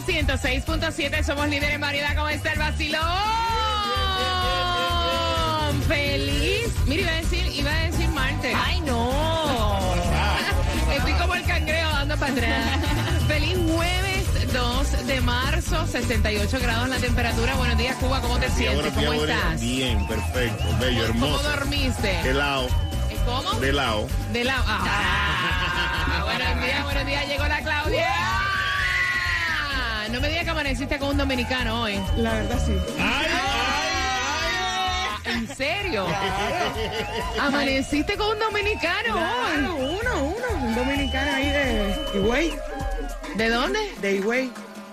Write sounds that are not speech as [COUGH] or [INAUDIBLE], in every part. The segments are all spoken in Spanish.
Sol 106.7 somos líderes en variedad. ¿Cómo está el vacilón? ¡Feliz! Mira, iba a decir, iba a decir Marte. ¡Ay, no! Estoy como el cangrejo dando para atrás. ¡Feliz jueves 2 de marzo! 68 grados la temperatura. Buenos días, Cuba. ¿Cómo te sientes? Días, ¿Cómo días. estás? Bien, perfecto, bello, ¿Cómo hermoso. dormiste? De lado, ¿Eh, ¿Cómo? de lado. De la... Ah. [LAUGHS] buenos días, buenos días. Llegó la Claudia. No me digas que amaneciste con un dominicano hoy. La verdad sí. ¿En serio? ¿Amaneciste con un dominicano Claro, hoy? uno, uno. Un dominicano ahí de Higüey. ¿De dónde? De Higüey.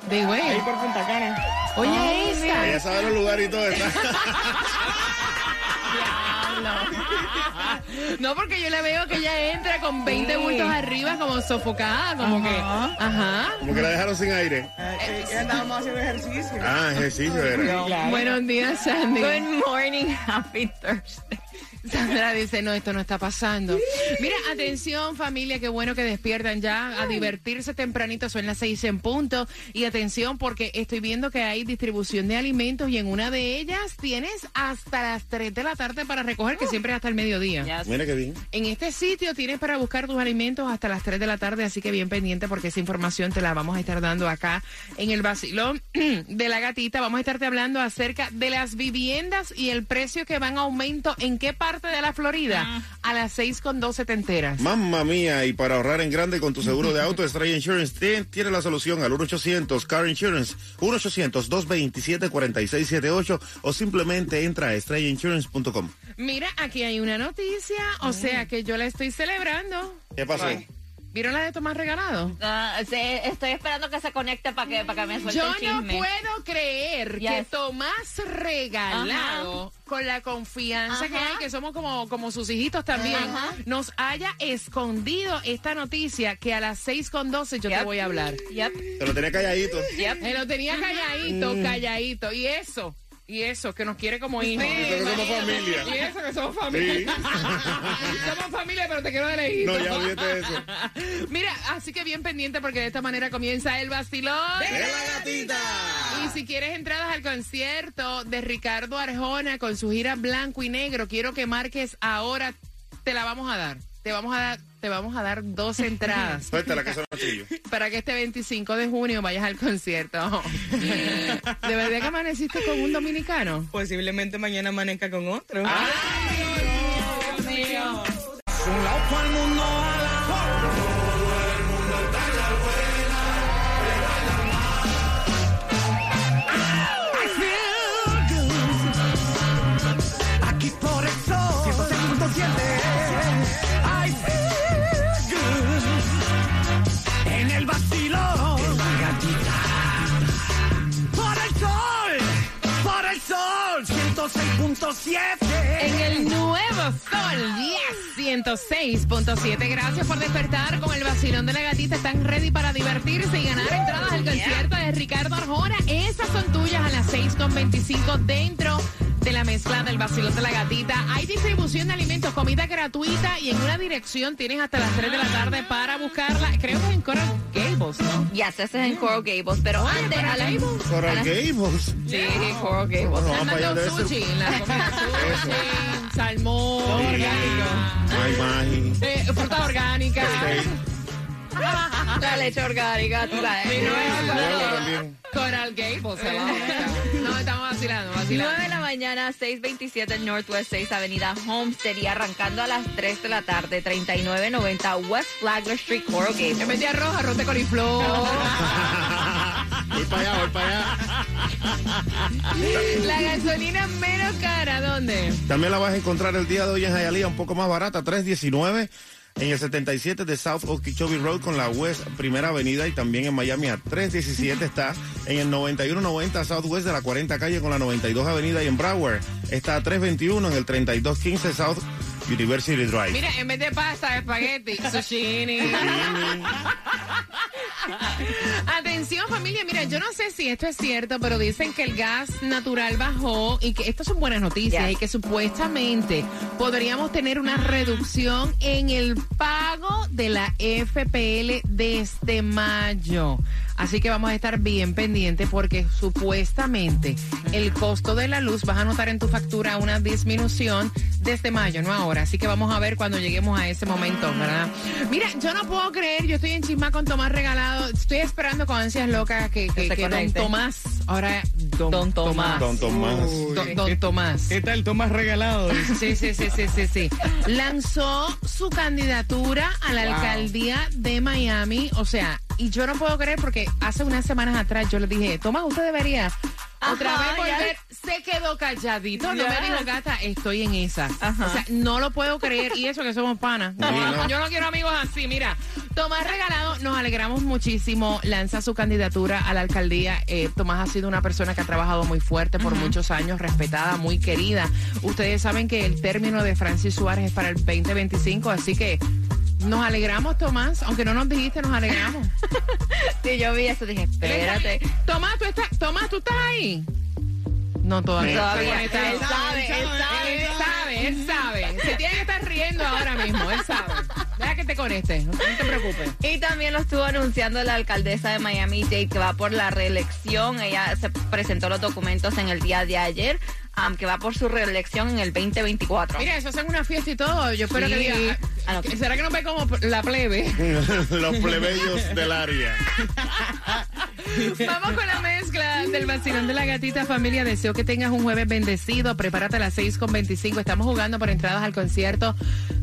De Ahí güey. por Punta Cana. Oye, esa. Ella sabe los lugares y todo eso. [LAUGHS] [LAUGHS] No, porque yo le veo que ella entra con 20 bultos arriba como sofocada, como que... Ajá. Como que la dejaron sin aire. Eh, eh, ya estábamos haciendo ejercicio. Ah, ejercicio era. Claro. Buenos días, Sandy. Good morning, happy Thursday. [LAUGHS] Sandra dice, no, esto no está pasando. Mira, atención familia, qué bueno que despiertan ya a divertirse tempranito, son las seis en punto. Y atención porque estoy viendo que hay distribución de alimentos y en una de ellas tienes hasta las 3 de la tarde para recoger, que siempre es hasta el mediodía. Yes. Mira qué bien. En este sitio tienes para buscar tus alimentos hasta las 3 de la tarde, así que bien pendiente porque esa información te la vamos a estar dando acá en el vacilón [CLEARS THROAT] de la gatita. Vamos a estarte hablando acerca de las viviendas y el precio que van a aumento en qué parte de la Florida. A las 6 con 12 te enteras. Mamma mía, y para ahorrar en grande con tu seguro de auto, Stray Insurance tiene, tiene la solución al 1-800 Car Insurance, 1-800-227-4678 o simplemente entra a strayinsurance.com. Mira, aquí hay una noticia, o sea que yo la estoy celebrando. ¿Qué pasó? ¿Vieron la de Tomás Regalado? Ah, sí, estoy esperando que se conecte para que, para que me suelte Yo el no puedo creer que Yes. Tomás Regalado, con la confianza que hay, que somos como, como sus hijitos también, Ajá. nos haya escondido esta noticia que a las 6 con 12 yo te voy a hablar. Yep, Te lo tenía calladito. yep. Me lo tenía calladito, calladito. Y eso, y eso, que nos quiere como hijos. Porque somos familia. Y eso, que somos familia. [LAUGHS] somos familia, pero te quiero de lejito. No, ya olvídate eso. [LAUGHS] Mira, así que bien pendiente porque de esta manera comienza el vacilón. ¡De la gatita! Y si quieres entradas al concierto de Ricardo Arjona con su gira blanco y negro, quiero que marques ahora. Te la vamos a dar. Te vamos a dar, te vamos a dar dos entradas [LAUGHS] Suéltala que son para que este 25 de junio vayas al concierto. [LAUGHS] ¿De verdad que amaneciste con un dominicano? Posiblemente mañana amanezca con otro. Dios mío. 106.7 En el nuevo Sol 10, 106.7. Gracias por despertar con el vacilón de la gatita. Están ready para divertirse y ganar entradas al concierto de Ricardo Arjona. Esas son tuyas a las 6.25 dentro de la mezcla del vacilón de la gatita. Hay distribución de alimentos, comida gratuita y en una dirección tienes hasta las 3 de la tarde para buscarla. Creo que es en Coral Gables, ¿no? Yes, ese es en Coral Gables, pero Oye, antes... Coral a la- Gables. Coral Gables. Sí, Coral Gables. Bueno, sushi, la comida [LAUGHS] sushi, salmón, Ay, magi. eh, fruta orgánica. La leche orgánica, tú sabes. Mi nueva. Coral Gables. se va. No, estamos vacilando, 9 vacilando. de la mañana, 627 Northwest 6 Avenida Homestead y arrancando a las 3 de la tarde, 3990 West Flagler Street, Coral Gables. En vez de arroz, arroz de coliflor. [LAUGHS] Voy para allá, voy para allá. La gasolina menos cara, ¿dónde? También la vas a encontrar el día de hoy en Hialeah, un poco más barata, 319. En el 77 de South Okeechobee Road con la West Primera Avenida y también en Miami a 317 está. En el 9190 Southwest de la 40 calle con la 92 Avenida y en Broward está a 321 en el 3215 South University Drive. Mira, en vez de pasta, espagueti, [LAUGHS] sushini. Atención familia, mira, yo no sé si esto es cierto, pero dicen que el gas natural bajó y que estas son buenas noticias y que supuestamente podríamos tener una reducción en el pago de la FPL desde mayo. Así que vamos a estar bien pendientes porque supuestamente el costo de la luz vas a notar en tu factura una disminución desde mayo, no ahora. Así que vamos a ver cuando lleguemos a ese momento, ¿verdad? Mira, yo no puedo creer, yo estoy en chisma con Tomás Regalado. Estoy esperando con ansias locas que, que, Que se que don conecte. Tomás, ahora don, Don Tomás. Don Tomás. Don, don Tomás. ¿Qué tal? Tomas regalado. Sí, sí, sí, sí, sí, sí. Lanzó su candidatura a la Wow. alcaldía de Miami. O sea, y yo no puedo creer porque hace unas semanas atrás yo le dije, Tomás, usted debería otra Ajá, vez volver. Se quedó calladito. No me dijo, gata, estoy en esa. Ajá. O sea, no lo puedo creer. Y eso que somos panas. Sí, no. Yo no quiero amigos así. Mira, Tomás Regalado, nos alegramos muchísimo. Lanza su candidatura a la alcaldía. Eh, Tomás ha sido una persona que ha trabajado muy fuerte por muchos años, respetada, muy querida. Ustedes saben que el término de Francis Suárez es para el 2025, así que nos alegramos, Tomás. Aunque no nos dijiste, nos alegramos. [LAUGHS] Sí, yo vi eso, dije, espérate. Tomás, ¿tú estás, Tomás, ¿tú estás ahí? No, todavía. Todavía. Está Él sabe, él sabe. Él sabe, él sabe. Se tiene que estar riendo ahora mismo, él sabe. Que te conecte, no te preocupes. Y también lo estuvo anunciando la alcaldesa de Miami Dade que va por la reelección. Ella se presentó los documentos en el día de ayer, am, que va por su reelección en el 2024. Mira, eso hacen una fiesta y todo. Yo espero Sí. que diga. Ah, no. ¿Será que no ve como la plebe? [LAUGHS] Los plebeyos del área. Vamos con la mezcla del vacilón de la gatita familia. Deseo que tengas un jueves bendecido. Prepárate a las 6 con 25. Estamos jugando por entradas al concierto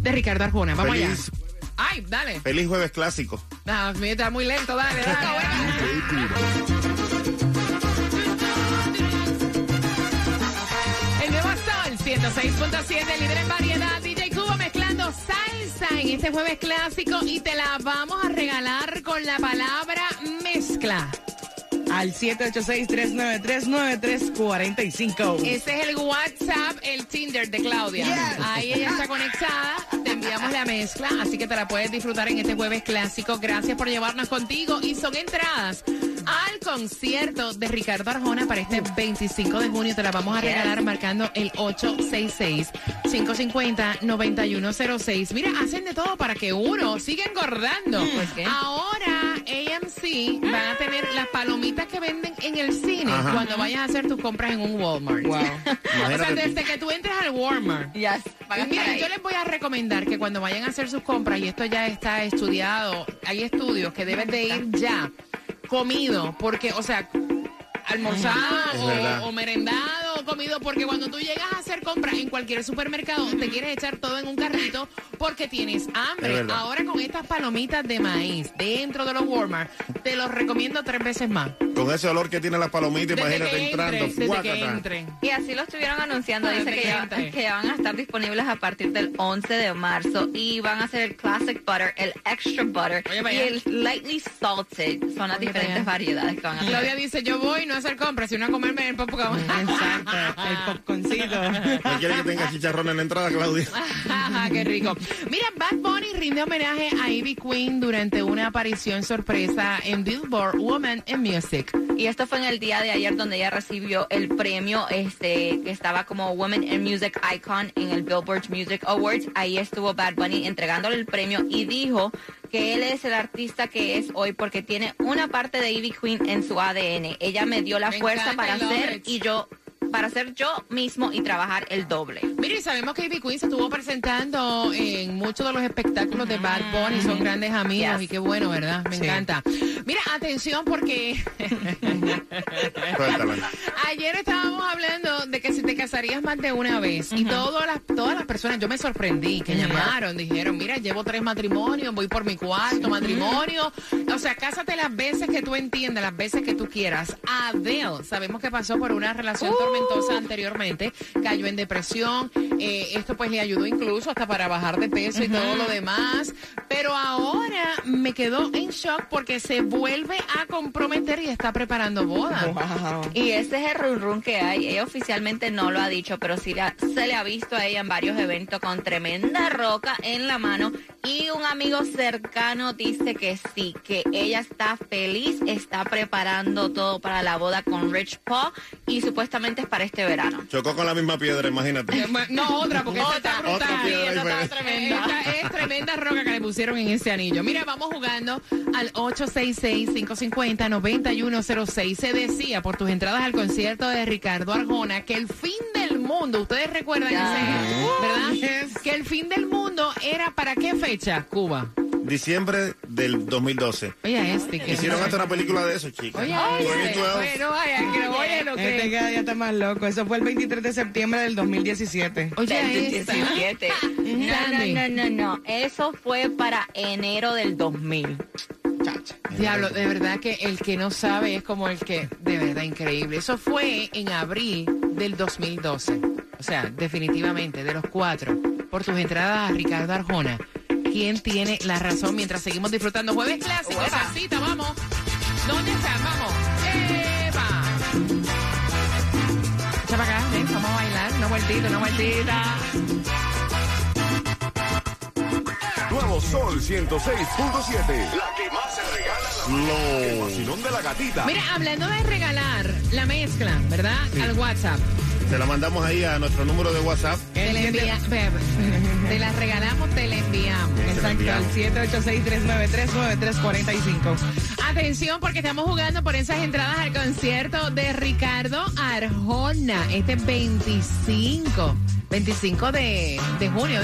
de Ricardo Arjona. Vamos Feliz, allá. Ay, dale. feliz jueves clásico. No, mío está muy lento. Dale, dale. El nuevo Sol 106.7, líder en variedad. DJ Cubo mezclando salsa en este jueves clásico y te la vamos a regalar con la palabra mezcla. Al 786-393-9345. Ese es el WhatsApp, el Tinder de Claudia. Ahí ella está conectada. Te enviamos la mezcla, así que te la puedes disfrutar en este jueves clásico. Gracias por llevarnos contigo. Y son entradas al concierto de Ricardo Arjona para este 25 de junio. Te la vamos a regalar marcando el 866-550-9106. Mira, hacen de todo para que uno siga engordando. Pues, ¿qué? Ahora Van a tener las palomitas que venden en el cine Ajá. cuando vayas a hacer tus compras en un Walmart. Wow. [LAUGHS] O sea, desde que tú entres al Walmart. Estar Mira, yo les voy a recomendar que cuando vayan a hacer sus compras, y esto ya está estudiado, hay estudios que deben de ir ya comido, porque, o sea, almorzado o, o merendado comido, porque cuando tú llegas a hacer compras en cualquier supermercado, te quieres echar todo en un carrito porque tienes Es hambre. Ahora con estas palomitas de maíz dentro de los Walmart, te los recomiendo tres veces más. Con ese olor que tiene las palomitas, Desde imagínate que entrando. desde que entren. Y así lo estuvieron anunciando. Desde Dice que que ya, entre. que ya van a estar disponibles a partir del 11 de marzo. Y van a ser el Classic Butter, el Extra Butter Oye, y el Lightly Salted. Son las Oye, diferentes variedades que van a tener. Claudia dice, yo voy no a hacer compras, sino a comerme el popcorn. Exacto. El popcorncito. [LAUGHS] ¿No quiere que tenga chicharrón en la entrada, Claudia? Ajá, [LAUGHS] Qué rico. Mira, Bad Bunny rinde homenaje a Ivy Queen durante una aparición sorpresa en Billboard Woman in Music. Y esto fue en el día de ayer donde ella recibió el premio este que estaba como Women in Music Icon en el Billboard Music Awards. Ahí estuvo Bad Bunny entregándole el premio y dijo que él es el artista que es hoy porque tiene una parte de Ivy Queen en su ADN. Ella me dio la Me fuerza encanta, para ser y yo para ser yo mismo y trabajar el doble. Mire, sabemos que Ivy Queen se estuvo presentando en muchos de los espectáculos de Bad Bunny, son grandes amigos Yes. y qué bueno, ¿verdad? Me Sí. encanta. Mira, atención porque. [LAUGHS] [LAUGHS] Ayer estábamos hablando de que si te casarías más de una vez y todas las todas las personas, yo me sorprendí que llamaron, dijeron, mira, llevo tres matrimonios, voy por mi cuarto matrimonio, o sea, cásate las veces que tú entiendas, las veces que tú quieras. Adele, sabemos que pasó por una relación tormentosa talentosa anteriormente, cayó en depresión. eh, esto pues le ayudó incluso hasta para bajar de peso y todo lo demás. Pero ahora me quedó en shock porque se vuelve a comprometer y está preparando boda. Wow. Y ese es el run run que hay. Ella oficialmente no lo ha dicho, pero sí la- se le ha visto a ella en varios eventos con tremenda roca en la mano. Y un amigo cercano dice que sí, que ella está feliz, está preparando todo para la boda con Rich Paul y supuestamente es para este verano. Chocó con la misma piedra, imagínate. No, otra, porque esta está Otra brutal. piedra Esta está tremenda. Esta es [LAUGHS] tremenda roca que le pusieron en ese anillo. Mira, vamos jugando al 866-550-9106. Se decía por tus entradas al concierto de Ricardo Arjona que el fin del mundo, ustedes recuerdan ese, ¿verdad? Yes. Que el fin del mundo era para qué fecha, Cuba. Diciembre del 2012. Oye, este que Hicieron hasta una película de eso, chicas. Oye, 2012. este, bueno, vaya, que oye lo Este que. cada día está más loco. Eso fue el 23 de septiembre del 2017. Oye, Del esta. 17. No, no, no, no, no. Eso fue para enero del 2000. Diablo, de verdad que el que no sabe es como el que, de verdad, increíble. Eso fue en abril del 2012. O sea, definitivamente, de los cuatro, por tus entradas a Ricardo Arjona. ¿Quién tiene la razón mientras seguimos disfrutando Jueves Clásico? Salsita, vamos. ¿Dónde están? Vamos. ¡Eva! Echa para acá, ven, vamos a bailar. Una vueltita, una vueltita. Sol 106.7. La que más se regala la El vacilón de la gatita. Mira, hablando de regalar la mezcla, ¿verdad? Al WhatsApp. Se la mandamos ahí a nuestro número de WhatsApp. Te la, envía- te la regalamos, te la enviamos. Exacto, al enviamos. 786-393-9345. Atención porque estamos jugando por esas entradas al concierto de Ricardo Arjona. Este 25. 25 de, de junio,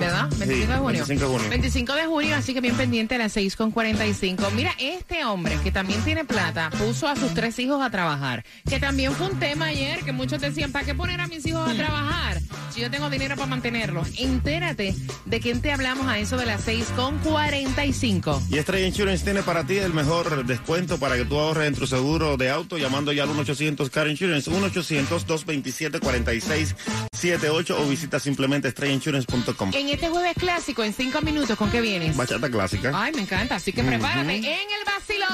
¿verdad? 25 de junio. 25 de junio. 25 de junio, así que bien pendiente a las 6 con 45. Mira, este hombre que también tiene plata puso a sus tres hijos a trabajar. Que también fue un tema ayer que muchos decían, ¿para qué poner a mis hijos a trabajar? Si yo tengo dinero para mantenerlos. Entérate de quién te hablamos a eso de las 6 con 45. Y Estrella Insurance tiene para ti el mejor descuento para que tú ahorres en tu seguro de auto llamando ya al 1-800-CAR Insurance, 1-800-227-4678 o visita simplemente estrellainsurance.com. En este jueves clásico, en cinco minutos, ¿con qué vienes? Bachata clásica. Ay, me encanta. Así que prepárate en el vacilón.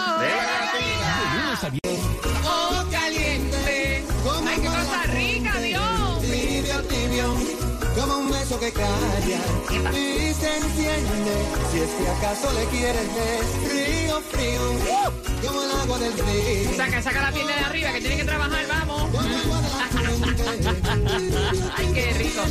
Oh, caliente. Ay, qué cosa que calla y se enciende. Si es que acaso le quieres ver, frío, frío, como el agua del río. Saca, saca la pierna de arriba que tiene que trabajar, vamos. [LAUGHS] Ay, qué rico.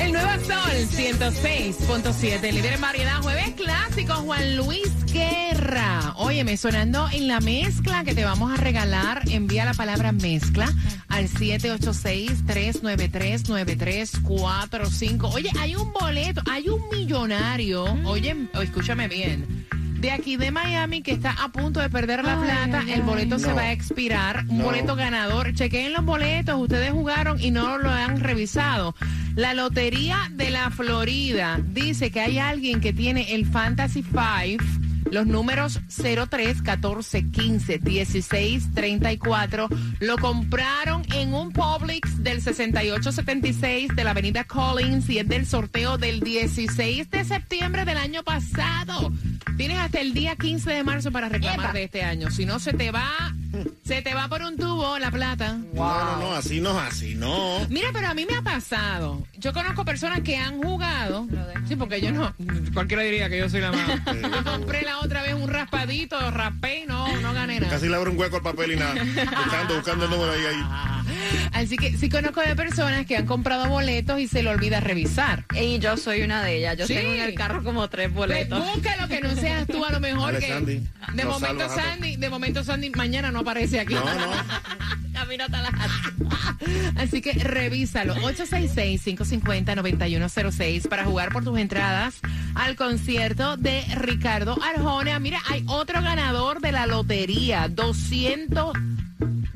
El nuevo Sol 106.7, líder en variedad, jueves clásico, Juan Luis Guerra. Óyeme, sonando en la mezcla que te vamos a regalar, envía la palabra mezcla al 786-393-9345. Oye, hay un boleto, hay un millonario, oye, escúchame bien. De aquí de Miami que está a punto de perder la plata, el boleto se No. va a expirar, un No. boleto ganador. Chequeen los boletos, ustedes jugaron y no lo han revisado. La Lotería de la Florida dice que hay alguien que tiene el Fantasy 5, los números 03, 14, 15, 16, 34. Lo compraron en un Publix del 6876 de la avenida Collins y es del sorteo del 16 de septiembre del año pasado. Tienes hasta el día 15 de marzo para reclamar Epa. de este año. Si no, se te va, se te va por un tubo la plata. No, no, no, así no, así no. Mira, pero a mí me ha pasado. Yo conozco personas que han jugado. Sí, porque yo no. Cualquiera diría que yo soy la más. Yo compré la otra vez un raspadito, raspé y no, no gané nada. Casi le abro un hueco al papel y nada. Buscando, buscando el número ahí, ahí. Así que sí conozco de personas que han comprado boletos y se le olvida revisar. Y yo soy una de ellas. Yo Sí. tengo en el carro como tres Ve, boletos. Búscalo que no seas tú a lo mejor Dale, que Sandy. de momento. Sandy, de momento Sandy mañana no aparece aquí. No, no. [LAUGHS] Camino hasta la Así que revísalo. 866-550-9106 para jugar por tus entradas al concierto de Ricardo Arjona. Mira, hay otro ganador de la lotería. 200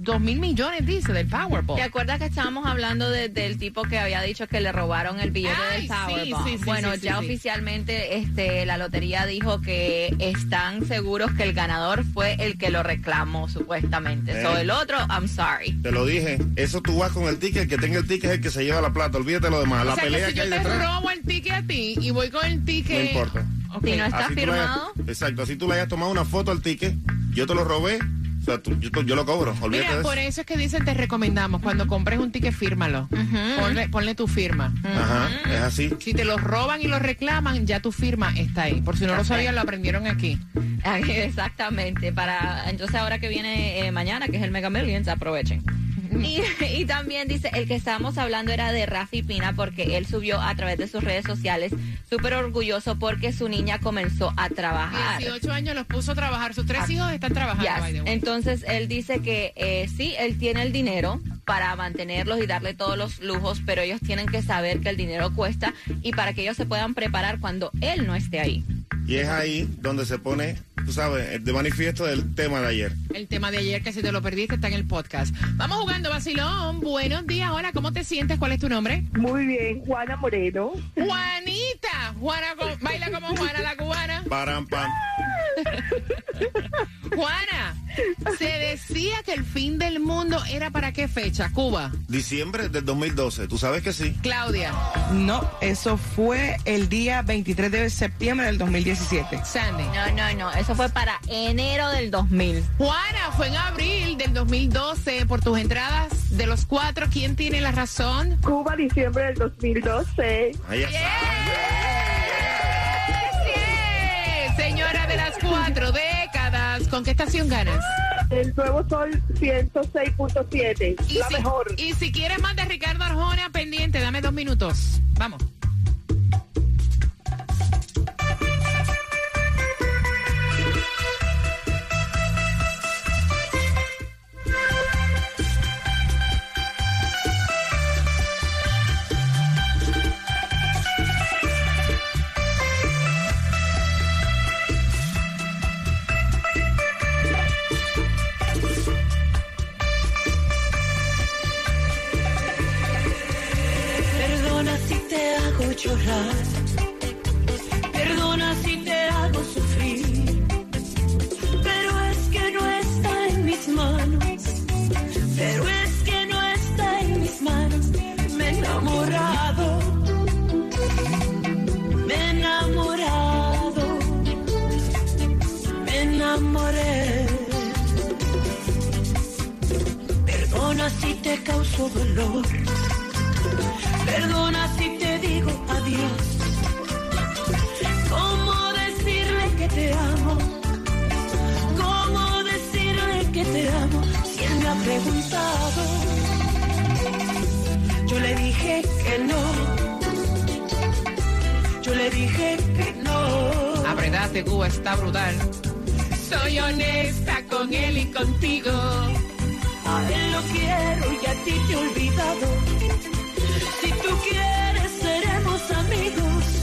Dos mil millones, dice, del Powerball. ¿Te acuerdas que estábamos hablando de- del tipo que había dicho que le robaron el billete Ay, del sí, Powerball? sí, sí, bueno, sí, ya sí. oficialmente este, la lotería dijo que están seguros que el ganador fue el que lo reclamó, supuestamente. Eh. So, el otro, I'm sorry. Te lo dije, eso tú vas con el ticket, el que tenga el ticket es el que se lleva la plata, olvídate lo demás, la sea, pelea que si que yo hay te detrás. robo el ticket a ti y voy con el ticket... No importa. Ok. Si no está Así hayas- firmado. exacto, así tú le hayas tomado una foto al ticket, yo te lo robé, sea, tú- yo, yo lo cobro, olvídate Mira, de por eso. es que dicen, te recomendamos, cuando compres un ticket, fírmalo. ponle, ponle tu firma. Ajá, es así. Si te lo roban y lo reclaman, ya tu firma está ahí. Por si no lo sabían, lo aprendieron aquí. [LAUGHS] Exactamente, para entonces ahora que viene eh, mañana, que es el Mega Millions, aprovechen. Y, [LAUGHS] y también dice, el que estábamos hablando era de Rafi Pina porque él subió a través de sus redes sociales súper orgulloso porque su niña comenzó a trabajar. 18 años los puso a trabajar. Sus tres hijos están trabajando. Yes. by the way. Entonces él dice que eh, sí, él tiene el dinero para mantenerlos y darle todos los lujos, pero ellos tienen que saber que el dinero cuesta y para que ellos se puedan preparar cuando él no esté ahí. Y es ahí donde se pone, tú sabes, de manifiesto del tema de ayer. El tema de ayer, que si te lo perdiste, está en el podcast. Vamos jugando, Basilón. Buenos días. Hola, ¿cómo te sientes? ¿Cuál es tu nombre? Muy bien, Juana Moreno. Juanita. Juana baila como Juana la cubana. Param, pam. [LAUGHS] Juana, se decía que el fin del mundo era para qué fecha? Cuba. Diciembre del 2012, tú sabes que sí. Claudia. No, eso fue el día 23 de septiembre del 2017. Sandy. No, no, no, eso fue para enero del 2000. Juana, fue en abril del 2012 por tus entradas de los cuatro. ¿Quién tiene la razón? Cuba, diciembre del 2012. Ahí está. Señora de las cuatro décadas, ¿con qué estación ganas? El Nuevo Sol 106.7. Y La si, mejor. Y si quieres más de Ricardo Arjona, pendiente, dame dos minutos. Vamos. Llorar. Perdona si te hago sufrir. Pero es que no está en mis manos. Pero es que no está en mis manos. Me he enamorado. Me he enamorado. Me enamoré. Perdona si te causo dolor. Perdona si te digo ¿Cómo decirle que te amo? ¿Cómo decirle que te amo? Si él me ha preguntado, yo le dije que no. Yo le dije que no. Apretate, Cuba, está brutal. Soy honesta con él y contigo. A él lo quiero y a ti te he olvidado. Si tú quieres, amigos.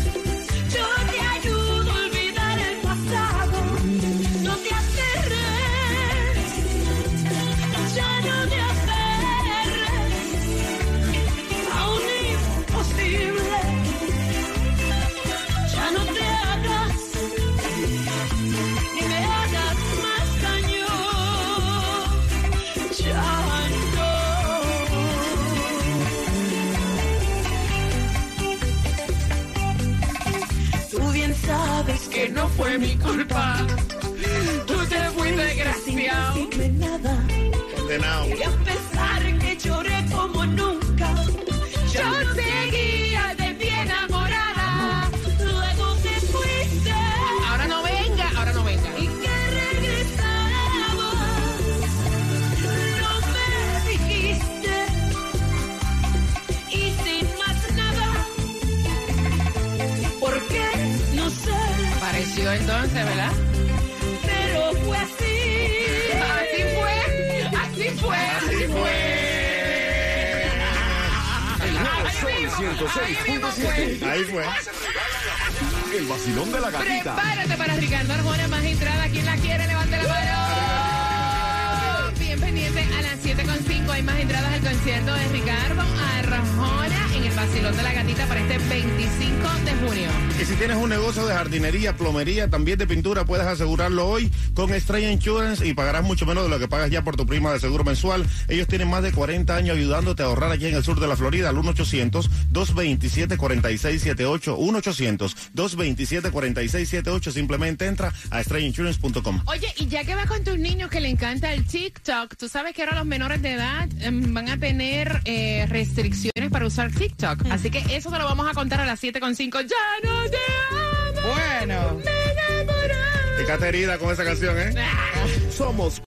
Entonces, ¿verdad? pero fue así. Así fue, así fue, así fue. El nuevo Sol Ahí mismo fue. 106.7. Ahí fue. El vacilón de la gatita. Prepárate para Ricardo Arjona, más entrada. ¿Quién la quiere? Levante la mano. Más entradas al concierto de Ricardo Arjona en el Basilón de la Gatita para este 25 de junio. Y si tienes un negocio de jardinería, plomería, también de pintura, puedes asegurarlo hoy con Estrella Insurance y pagarás mucho menos de lo que pagas ya por tu prima de seguro mensual. Ellos tienen más de 40 años ayudándote a ahorrar aquí en el sur de la Florida al 1-800-227-4678. 1-800-227-4678. Simplemente entra a estrellainsurance.com. Oye, y ya que vas con tus niños que le encanta el TikTok, tú sabes que ahora los menores de edad em, van a tener eh, restricciones para usar TikTok. Así que eso te lo vamos a contar a las 7.5. Ya no te amo. Bueno. me enamoré. Qué herida con esa canción, ¿eh? Somos